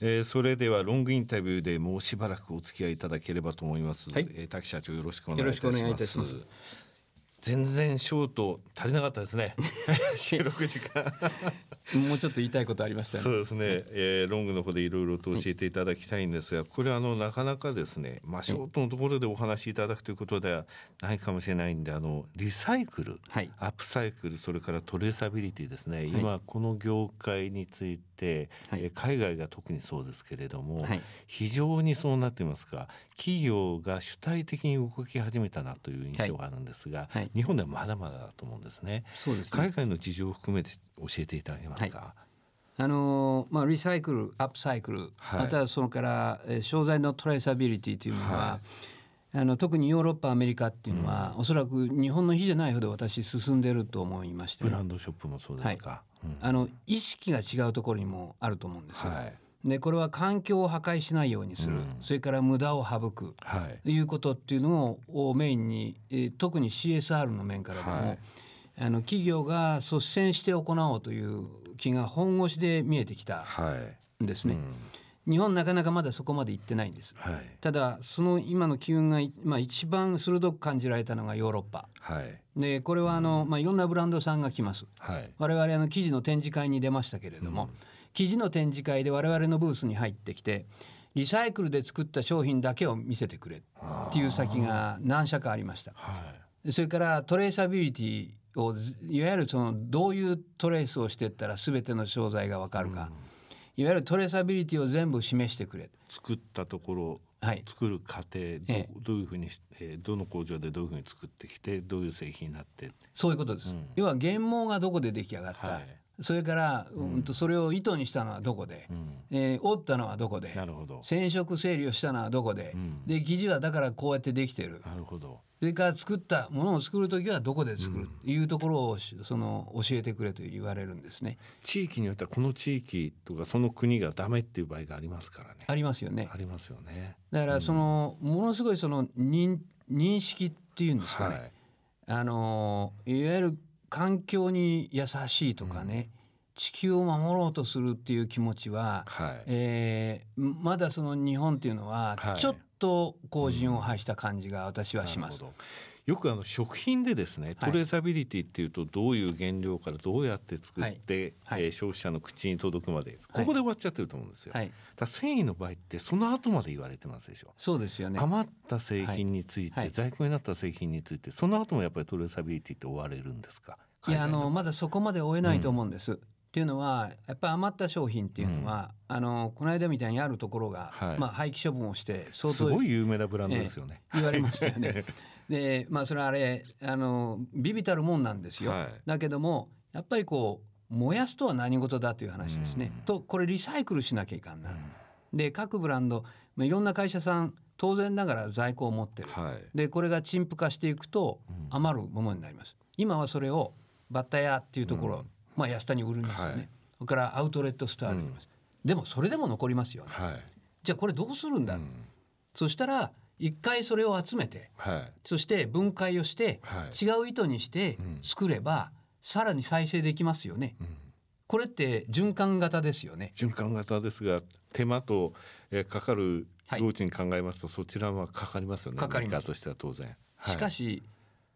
えー、それではロングインタビューでもうしばらくお付き合いいただければと思います。はい、えー、滝社長よろしくお願いいたします。全然ショート足りなかったですね。収録時間。もうちょっと言いたいことありました、ね、そうですね、えー、ロングの方でいろいろと教えていただきたいんですが、これあのなかなかですねまあショートのところでお話しいただくということではないかもしれないんであのリサイクル、はい、アップサイクルそれからトレーサビリティですね、はい、今この業界について、はい、海外が特にそうですけれども、はい、非常にそうなってますか企業が主体的に動き始めたなという印象があるんですが、はい、日本ではまだまだだと思うんですね。そうです、ね、海外の事情を含めて教えていただけますか？あのまあ、リサイクルアップサイクル、はい、またはそれから、え商材のトレーサビリティというのは、はい、あの特にヨーロッパアメリカっていうのは、うん、おそらく日本の比じゃないほど私進んでると思いまして、ブランドショップもそうですか、はい。うん、あの意識が違うところにもあると思うんです、はいでこれは環境を破壊しないようにする、うん、それから無駄を省く、はい、いうことっていうのをメインに、えー、特に CSR の面からでも、はい、あの企業が率先して行おうという気が本腰で見えてきたんですね。はい。うん、日本なかなかまだそこまで行ってないんです。はい、ただその今の機運が、まあ、一番鋭く感じられたのがヨーロッパ。はい、でこれはあの、まあ、いろんなブランドさんが来ます。はい、我々あの記事の展示会に出ましたけれども、うん、記事の展示会で我々のブースに入ってきてリサイクルで作った商品だけを見せてくれっていう先が何社かありました。はい、それからトレーサビリティをいわゆるそのどういうトレースをしていったら全ての商材が分かるか、いわゆるトレーサビリティを全部示してくれ。作ったところ、はい、作る過程どういうふうに、えー、どの工場でどういうふうに作ってきてどういう製品になって。そういうことです、うん、要は原毛がどこで出来上がった、はいそれから、うん、とそれを糸にしたのはどこで、うん、えー、折ったのはどこで？なるほど。染色整理をしたのはどこで、うん、で生地はだからこうやってできてる。なるほど。それから作ったものを作る時はどこで作る？っていうところをその教えてくれと言われるんですね。地域によってはこの地域とかその国がダメっていう場合がありますからね。ありますよね。ありますよね。だからその、ものすごいその認認識っていうんですかね。はい、あのいわゆる環境に優しいとかね。うん地球を守ろうとするっていう気持ちは、はい、えー、まだその日本っていうのはちょっと後陣を排した感じが私はします。うんよくあの食品でですねトレーサビリティっていうとどういう原料からどうやって作って、はい、えー、消費者の口に届くまでここで終わっちゃってると思うんですよ。はい、だ繊維の場合ってその後まで言われてますでしょ。そうですよね。余った製品について、はい、在庫になった製品についてその後もやっぱりトレーサビリティって追われるんですか？いやあのまだそこまで追えないと思うんです。うん。っていうのはやっぱり余った商品っていうのは、うん、あのこの間みたいにあるところが、はい、まあ、廃棄処分をして相当すごい有名なブランドですよね、えー、言われましたよね。でまあそれはあれあのビビたるもんなんですよ。はい、だけどもやっぱりこう燃やすとは何事だという話ですね。うん、とこれリサイクルしなきゃいかんな。うん、で各ブランド、まあ、いろんな会社さん当然ながら在庫を持ってる。はい、でこれが陳腐化していくと余るものになります。今はそれをバッタ屋っていうところ、まあ、安田に売るんですよね。はい。それからアウトレットストアにでもそれでも残りますよね、はい、じゃあこれどうするんだ、うん、そしたら一回それを集めて、はい、そして分解をして、はい、違う糸にして作れば、さらに再生できますよね、これって循環型ですよね。循環型ですが手間と、えー、かかる労賃考えますと、そちらはかかりますよね。かかります。としては当然、しかし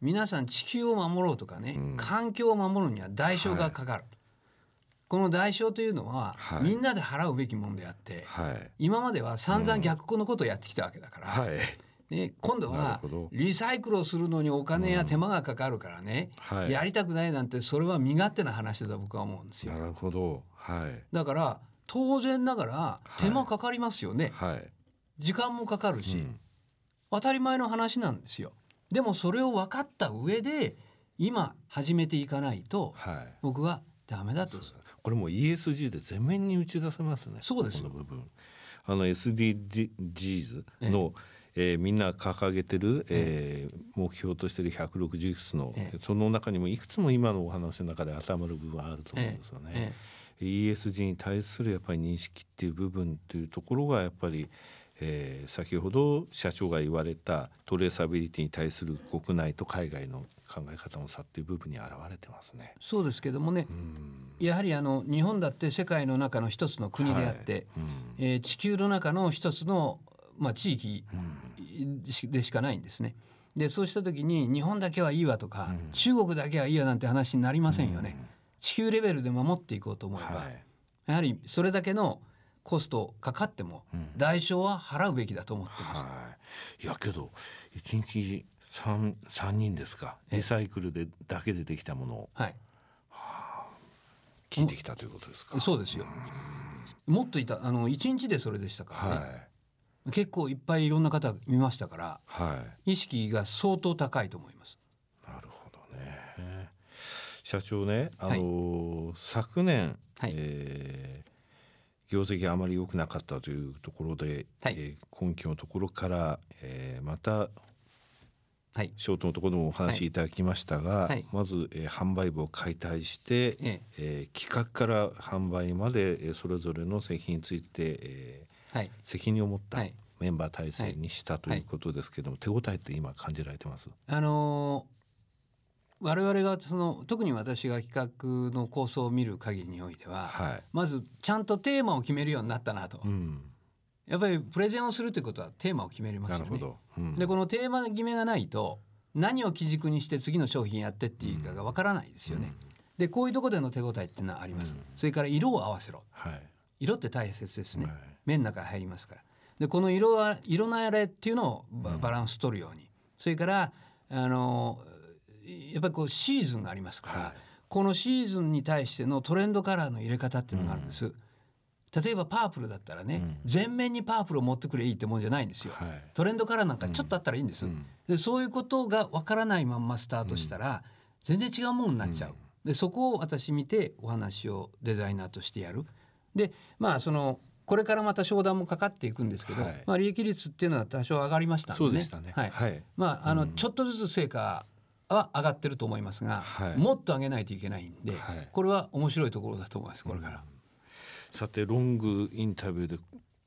皆さん地球を守ろうとかね、うん、環境を守るには代償がかかる、この代償というのは、はい、みんなで払うべきものであって、はい、今までは散々逆のことをやってきたわけだから、はい、ね、今度はリサイクルをするのにお金や手間がかかるからね、うん、やりたくないなんてそれは身勝手な話だと僕は思うんですよ。なるほど、はい、だから当然ながら手間かかりますよね、はい、時間もかかるし、うん、当たり前の話なんですよ。でもそれを分かった上で今始めていかないと、僕はダメだと。これも ESG で全面に打ち出せますね。そうです。この部分。あの SDGs の、ええ。ー、みんな掲げてる、えー、目標としてる160いくつの、ええ、その中にもいくつも今のお話の中で当てはまる部分あると思うんですよね。ええ、ESG に対するやっぱり認識っていう部分っていうところがやっぱり、えー、先ほど社長が言われたトレーサビリティに対する国内と海外の考え方の差っていう部分に現れてますね。そうですけどもね、やはりあの日本だって世界の中の一つの国であって、はい、えー、地球の中の一つのまあ地域でしかないんですね。でそうした時に日本だけはいいわとか、うん、中国だけはいいわなんて話になりませんよね。うん、地球レベルで守っていこうと思えば、はい、やはりそれだけのコストかかっても代償は払うべきだと思ってます。はい、いやけど一日三三人ですかリサイクルでだけでできたものを、はい、はあ、聞いてきたということですか。そうですよ。もっといたあの一日でそれでしたからね。はい結構いっぱいいろんな方見ましたから、はい、意識が相当高いと思います。なるほどね。社長ね、あのーはい、昨年、はい、えー業績あまり良くなかったというところで、はい、えー、根拠のところから、えー、また、はい、ショートのところでもお話しい。ただきましたが、はい、まず、えー、販売部を解体して、ええ。えー、企画から販売まで、えー、それぞれの製品について、えーはい、責任を持ったメンバー体制にしたということですけども、手応えって今感じられてます？あのー我々がその特に私が企画の構想を見る限りにおいては、はい、まずちゃんとテーマを決めるようになったなと、うん、やっぱりプレゼンをするということはテーマを決めますよね。うん、でこのテーマ決めがないと何を基軸にして次の商品やってっていうかがわからないですよね。うん、でこういうところでの手応えっていうのはあります。それから色を合わせろ、はい、色って大切ですね。はい、麺の中に入りますから。でこの色は色のあれっていうのをバランス取るように、それからあのやっぱりこうシーズンがありますから、はい、このシーズンに対してのトレンドカラーの入れ方っていうのがあるんです。うん。例えばパープルだったらね、うん、全面にパープルを持ってくれいいってもんじゃないんですよ、はい、トレンドカラーなんかちょっとあったらいいんです、うん、でそういうことがわからないまんまスタートしたら、全然違うものになっちゃう、でそこを私見てお話をデザイナーとしてやる。でまあそのこれからまた商談もかかっていくんですけど、はい、まあ利益率っていうのは多少上がりましたんでね。でね。はい、はい、まああの、ちょっとずつ成果は上がってると思いますが、はい、もっと上げないといけないんで、はい、これは面白いところだと思いますこれから、うん、さてロングインタビューで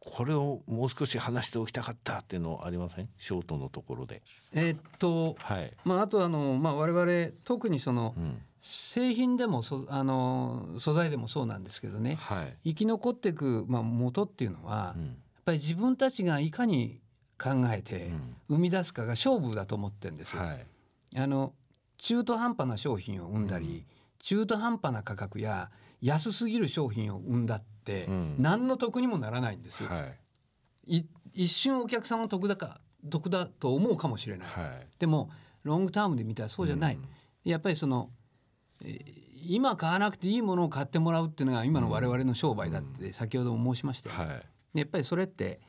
これをもう少し話しておきたかったっていうのはありません？ショートのところで。えー、っと、はい、まああとあのまあ我々特にその、うん、製品でもそあの素材でもそうなんですけどね、はい、生き残っていくまあ元っていうのは、うん、やっぱり自分たちがいかに考えて生み出すかが勝負だと思ってるんですよ。はいあの中途半端な商品を生んだり、うん、中途半端な価格や安すぎる商品を生んだって、うん、何の得にもならないんですよ。はい、一瞬お客さんは得だか得だと思うかもしれない、はい、でもロングタームで見たらそうじゃない、うん、やっぱりその今買わなくていいものを買ってもらうっていうのが今の我々の商売だって先ほども申しましたよ、はい、やっぱりそれって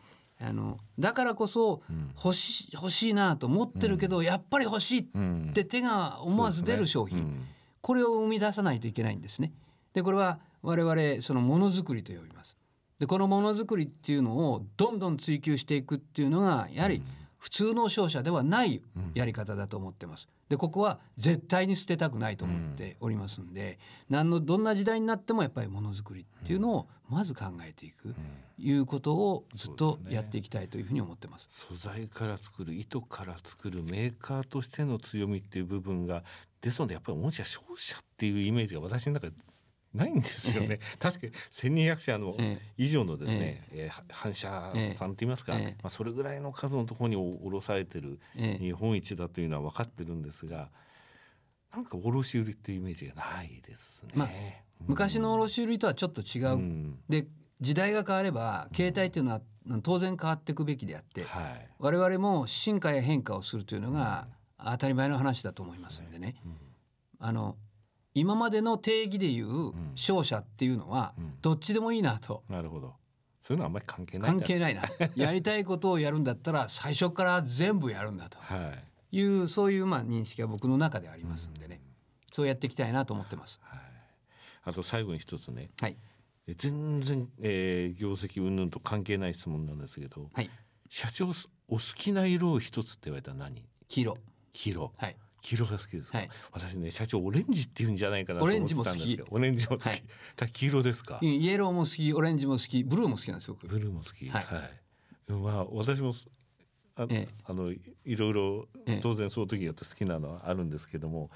あのだからこそ欲し,、欲しいなと思ってるけど、やっぱり欲しいって手が思わず出る商品、これを生み出さないといけないんですね。でこれは我々そのものづくりと呼びます。でこのものづくりっていうのをどんどん追求していくっていうのがやはり普通の商社ではないやり方だと思ってます。でここは絶対に捨てたくないと思っておりますんで、何のどんな時代になってもやっぱりものづくりっていうのをまず考えていく、いうことをずっとやっていきたいというふうに思ってます。すね、素材から作る糸から作るメーカーとしての強みっていう部分がですのでやっぱりもしや消費者っていうイメージが私の中でないんですよね、ええ、確かに1200社の以上のですね、ええ。ー、反射さんといいますか、まあ、それぐらいの数のところに卸されてる日本一だというのは分かってるんですがなんか卸売っていうイメージがないですね。まあ、昔の卸売とはちょっと違う、うん、で時代が変われば携帯っていうのは当然変わっていくべきであって、はい、我々も進化や変化をするというのが当たり前の話だと思いますんでね。あの今までの定義でいう勝者っていうのはどっちでもいいなと。なるほど。そういうのはあんまり関係ない関係ないな。やりたいことをやるんだったら最初から全部やるんだと。い。う、はい、そういうまあ認識が僕の中でありますんでね、そうやっていきたいなと思ってます。はい、あと最後に一つね、はい、全然、えー、業績云々と関係ない質問なんですけど、はい、社長お好きな色を一つって言われたら何？黄色。黄色、はい、黄色が好きですか、はい、私ね社長オレンジって言うんじゃないかなと思ってたんですけど。オレンジも好き、はい、黄色ですか？イエローも好きオレンジも好きブルーも好きなんですよブルーも好き。はい、はい、まあ私もあ,、ええ、あのいろいろ当然その時やって好きなのはあるんですけども、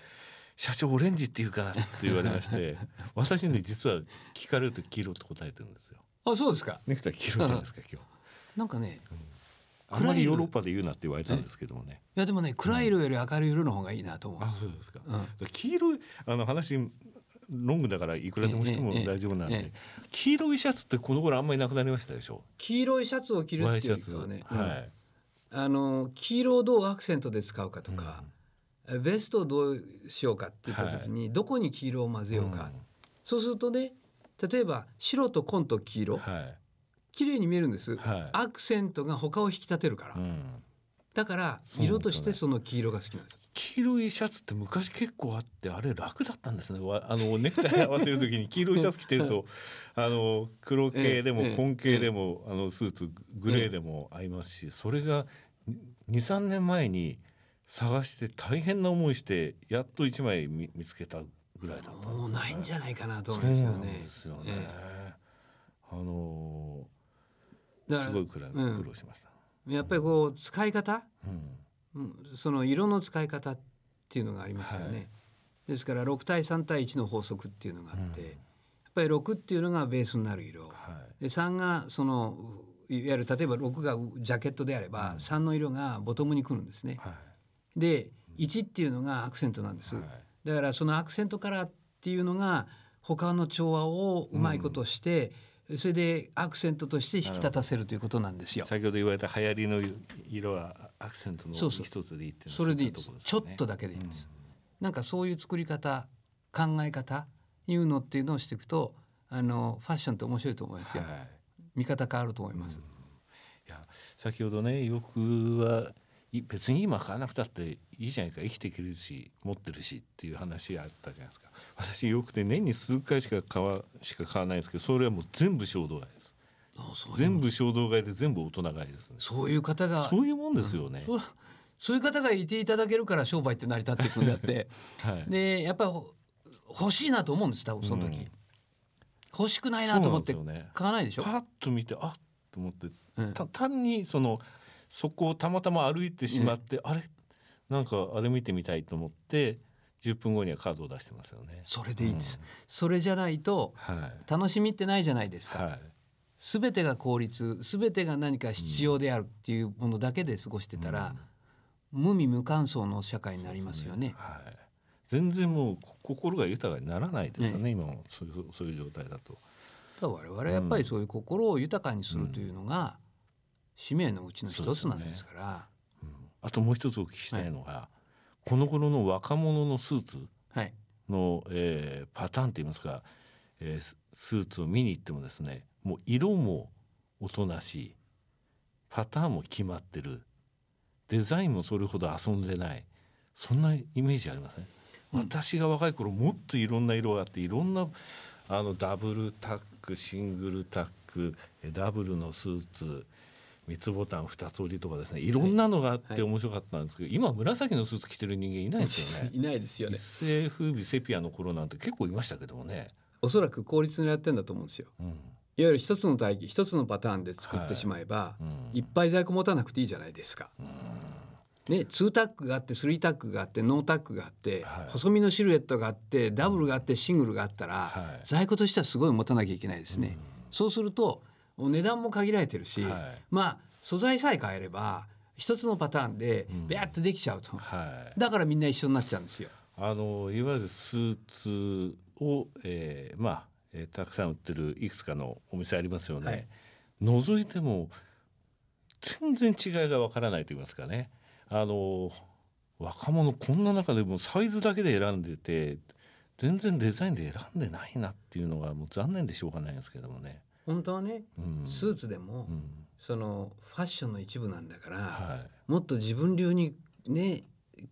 社長オレンジっていうかなって言われまして 私ね実は聞かれると黄色って答えてるんですよ。あそうですか。ネクタイ黄色じゃないですか 今日。なんかね、うん、あんまりヨーロッパで言うなって言われたんですけどもね。いやでもね暗い色より明るい色の方がいいなと思う。あそうですか。うん、黄色いあの話ロングだからいくらでもしても大丈夫なんで、黄色いシャツってこの頃あんまりなくなりましたでしょ？黄色いシャツを着るっていうのはね、はい、あの黄色をどうアクセントで使うかとか、ベストをどうしようかって言った時に、どこに黄色を混ぜようか、そうするとね例えば白と紺と黄色、はい、綺麗に見えるんです、はい、アクセントが他を引き立てるから、うん、だから色としてその黄色が好きなんです、ね、黄色いシャツって昔結構あってあれ楽だったんですね。あのネクタイ合わせる時に黄色いシャツ着てると あの黒系でも紺系でも、あのスーツグレーでも合いますしそれが23年前に探して大変な思いしてやっと1枚見見つけたぐらいだったね、もうないんじゃないかなと思うんですよね。ですよね。えー、あのー、すごい苦労しました。うん、やっぱりこう使い方、うん、その色の使い方っていうのがありますよね。はい、ですから6対3対1の法則っていうのがあって、うん、やっぱり6っていうのがベースになる色、はい、で3がそのいわゆる例えば6がジャケットであれば、うん、3の色がボトムにくるんですね。はい、で1っていうのがアクセントなんです。はい、だからそのアクセントカラーっていうのが他の調和をうまいことして、うん、それでアクセントとして引き立たせるということなんですよ。先ほど言われた流行りの色はアクセントの一つでいいってそれでいいです、ね、ちょっとだけでいいんです。うん、なんかそういう作り方考え方いうのっていうのをしていくとあのファッションって面白いと思いますよ。はい見方変わると思います。いや先ほどね洋服は別に今買わなくたっていいじゃないか。生きていけるし持ってるしっていう話があったじゃないですか。私よくて年に数回しか買わしか買わないんですけどそれはもう全部衝動買いです。全部衝動買いで全部大人買いですね。そういう方がそういうもんですよね、うん、そういう方がいていただけるから商売って成り立っていくんだって、はい、でやっぱり欲しいなと思うんです多分その時、うん。欲しくないなと思って買わないでしょ？パッと見てあっと思って、うん、単にそのそこをたまたま歩いてしまって、うん、あれ？なんかあれ見てみたいと思って10分後にはカードを出してますよね。それでいいんです。うん、それじゃないと、楽しみってないじゃないですか。はいすべてが効率すべてが何か必要であるっていうものだけで過ごしてたら、うん、無味無感想の社会になりますよね。ねはい、全然もう心が豊かにならないですよね、ね今もそういうそういう状態だと。だ我々はやっぱりそういう心を豊かにするというのが、使命のうちの一つなんですから。ねうん、あともう一つお聞きしたいのが、はい、この頃の若者のスーツの、はい、えー、パターンって言いますか、えー、スーツを見に行ってもですねもう色もおとなしいパターンも決まってるデザインもそれほど遊んでないそんなイメージありません、私が若い頃もっといろんな色があっていろんなあのダブルタックシングルタックダブルのスーツ三つボタン二つ折りとかですねいろんなのがあって面白かったんですけど、はい、今紫のスーツ着てる人間いないですよね。いないですよね。一世風靡セピアの頃なんて結構いましたけどもね。おそらく効率にやってんだと思うんですよ、うん、いわゆる一つの体系一つのパターンで作ってしまえば、はい。うん、いっぱい在庫持たなくていいじゃないですか、うん。ね、2タックがあって3タックがあってノータックがあって、はい、細身のシルエットがあってダブルがあってシングルがあったら、はい、在庫としてはすごい持たなきゃいけないですね。うん、そうすると値段も限られてるし、はい、まあ素材さえ変えれば一つのパターンでビャッとできちゃうと、うん、だからみんな一緒になっちゃうんですよ。あのいわゆるスーツを、えー、まあ、えー、たくさん売ってるいくつかのお店ありますよね。覗いても全然違いがわからないと言いますかね。あの若者こんな中でもサイズだけで選んでて全然デザインで選んでないなっていうのがもう残念でしょうがないんですけどもね。本当はね、うん、スーツでも、うん、そのファッションの一部なんだから、はい、もっと自分流にね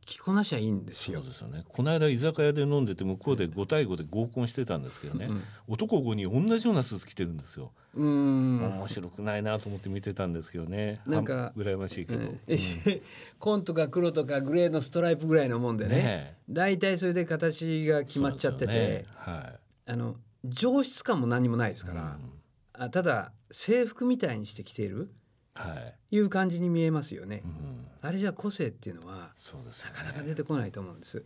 着こなしゃいいんですよ。そうですよね。この間居酒屋で飲んでて向こうで5対5で合コンしてたんですけどね、うん、男5人同じようなスーツ着てるんですよ。うん。面白くないなと思って見てたんですけどね。なんか羨ましいけど、うん、紺とか黒とかグレーのストライプぐらいのもんでね。大体、それで形が決まっちゃってて、ね、はい、あの上質感も何もないですから、うん、あただ制服みたいにして着ている。いう感じに見えますよね。うん、あれじゃ個性っていうのはそうです、ね、なかなか出てこないと思うんです。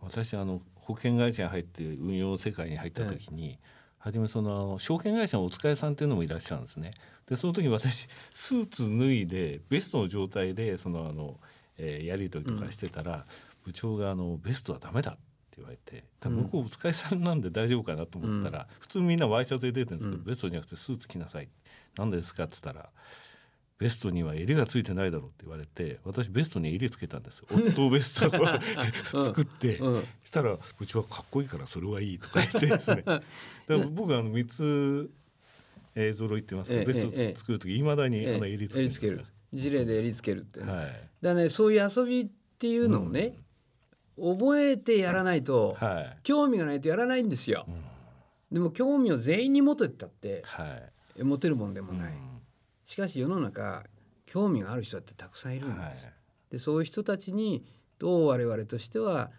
私あの保険会社に入って運用世界に入った時に、はい、初めその証券会社のお疲れさんっていうのもいらっしゃるんですね。でその時私スーツ脱いでベストの状態でそのあの、えー、やり取りとかしてたら、うん、部長があの「ベストはダメだ」って言われて多分向こうお疲れさんなんで大丈夫かなと思ったら、うん、普通みんなワイシャツで出てるんですけど、うん、ベストじゃなくてスーツ着なさい。何ですかっつったらベストには襟がついてないだろうって言われて私ベストに襟つけたんですオットーベストを 作って、うん、したらうちはかっこいいからそれはいいとか言ってですね。だから僕はあの3つえー、ぞろいってますけど、ベスト作る時いまだにあの襟つける事例で襟つけるって、ね、はい、だねそういう遊びっていうのをね、うん、覚えてやらないと、はい、興味がないとやらないんですよ、うん、でも興味を全員に持てたって、はい、持てるもんでもない、うん。しかし世の中興味がある人ってたくさんいるんです。はい、でそういう人たちにどう我々としては、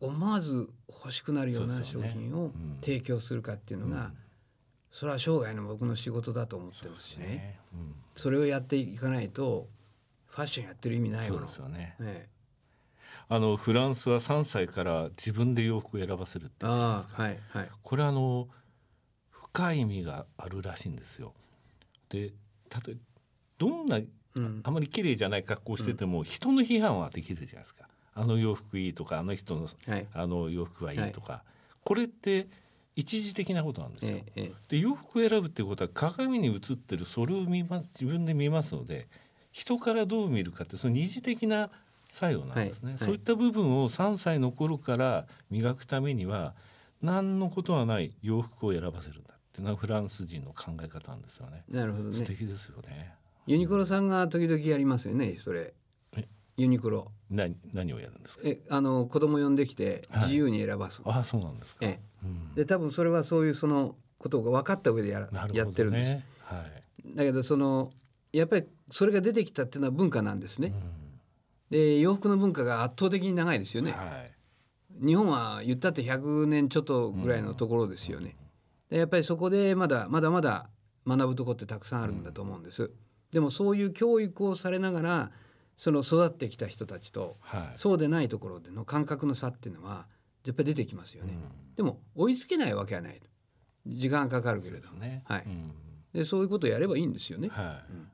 うん、思わず欲しくなるような商品を提供するかっていうのが、それは生涯の僕の仕事だと思ってますしね、ね。うん、それをやっていかないとファッションやってる意味ないもの。そうですよね。ねあのフランスは3歳から自分で洋服を選ばせるって言ってますか、はいはい、これあの深い意味があるらしいんですよ。で例えどんな、うん、あまり綺麗じゃない格好してても、うん、人の批判はできるじゃないですか。あの洋服いいとかあの人の、はい、あの洋服はいいとか、はい、これって一時的なことなんですよ。ええ、で洋服を選ぶっていうことは鏡に映ってるそれを見ます自分で見ますので人からどう見るかってその二次的な作用なんですね、はい、そういった部分を3歳の頃から磨くためには何のことはない洋服を選ばせるんだっていうのはフランス人の考え方なんですよね。なるほどね。素敵ですよね。ユニクロさんが時々やりますよね、それ。ユニクロ。何何をやるんですか？え、あの子供呼んできて自由に選ばす。はい、あ、そうなんですか。え、うん、で多分それはそういうそのことが分かった上でやら、ね、やってるんです。はい。だけどそのやっぱりそれが出てきたっていうのは文化なんですね。うん、で洋服の文化が圧倒的に長いですよね。はい、日本は言ったって100年ちょっとぐらいのところですよね。やっぱりそこでまだまだまだ学ぶとこってたくさんあるんだと思うんです。でもそういう教育をされながらその育ってきた人たちと、はい、そうでないところでの感覚の差っていうのはやっぱり出てきますよね。うん、でも追いつけないわけはない時間かかるけれども、ね、はい、うん、でそういうことをやればいいんですよね。はい。うん、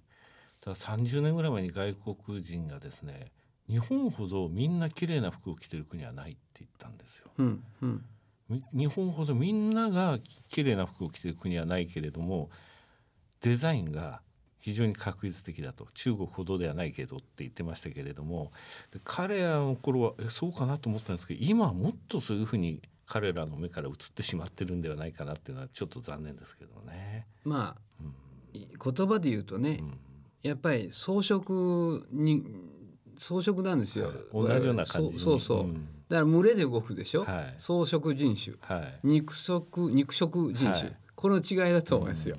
ただ30年ぐらい前に外国人がですね日本ほどみんな綺麗な服を着てる国はないって言ったんですよ。うんうん。日本ほどみんなが綺麗な服を着てる国はないけれどもデザインが非常に確実的だと。中国ほどではないけどって言ってましたけれども。彼らの頃はえそうかなと思ったんですけど今はもっとそういうふうに彼らの目から移ってしまってるんではないかなっていうのはちょっと残念ですけどね。まあ、うん、言葉で言うとね、うん、やっぱり装飾に装飾なんですよ。同じような感じそうそう、う。ん。だから群れで動くでしょ、はい、草食人種、はい、肉食肉食人種、はい、この違いだと思いますよ。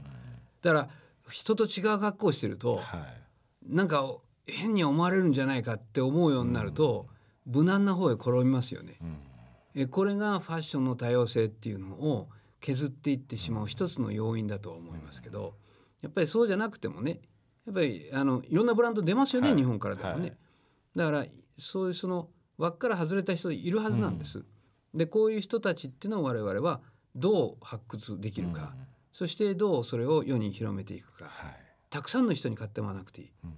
だから人と違う格好をしてると、はい、なんか変に思われるんじゃないかって思うようになると、無難な方へ転びますよね。えこれがファッションの多様性っていうのを削っていってしまう一つの要因だと思いますけどやっぱりそうじゃなくてもねやっぱりあのいろんなブランド出ますよね、日本からでもね。だからそういうその輪から外れた人いるはずなんです。うん、でこういう人たちっていうのを我々はどう発掘できるか、うん、そしてどうそれを世に広めていくか、はい、たくさんの人に買ってもらわなくていい、うん、好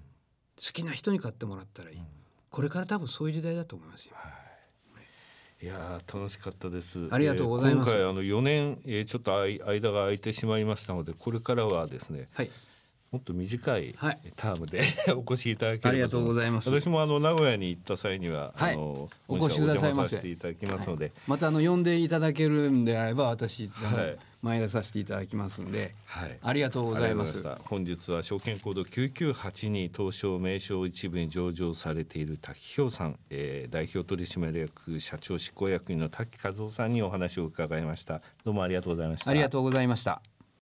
きな人に買ってもらったらいい、これから多分そういう時代だと思いますよ。はい。いや楽しかったです。ありがとうございます。えー、今回あの4年、えー、ちょっと間が空いてしまいましたので、これからはですね、はい、もっと短いタームで、はい、お越しいただけありがとうございます。私もあの名古屋に行った際には、はい、あのお越しくださいませ。ていただきますので、はい、またあの呼んでいただけるんであれば私はい。参らさせていただきますんで、はい、ありがとうございます。本日は証券コード998に東証名称一部に上場されている滝氷さん、えー、代表取締役社長執行役員の滝和夫さんにお話を伺いました。どうもありがとうございました。ありがとうございました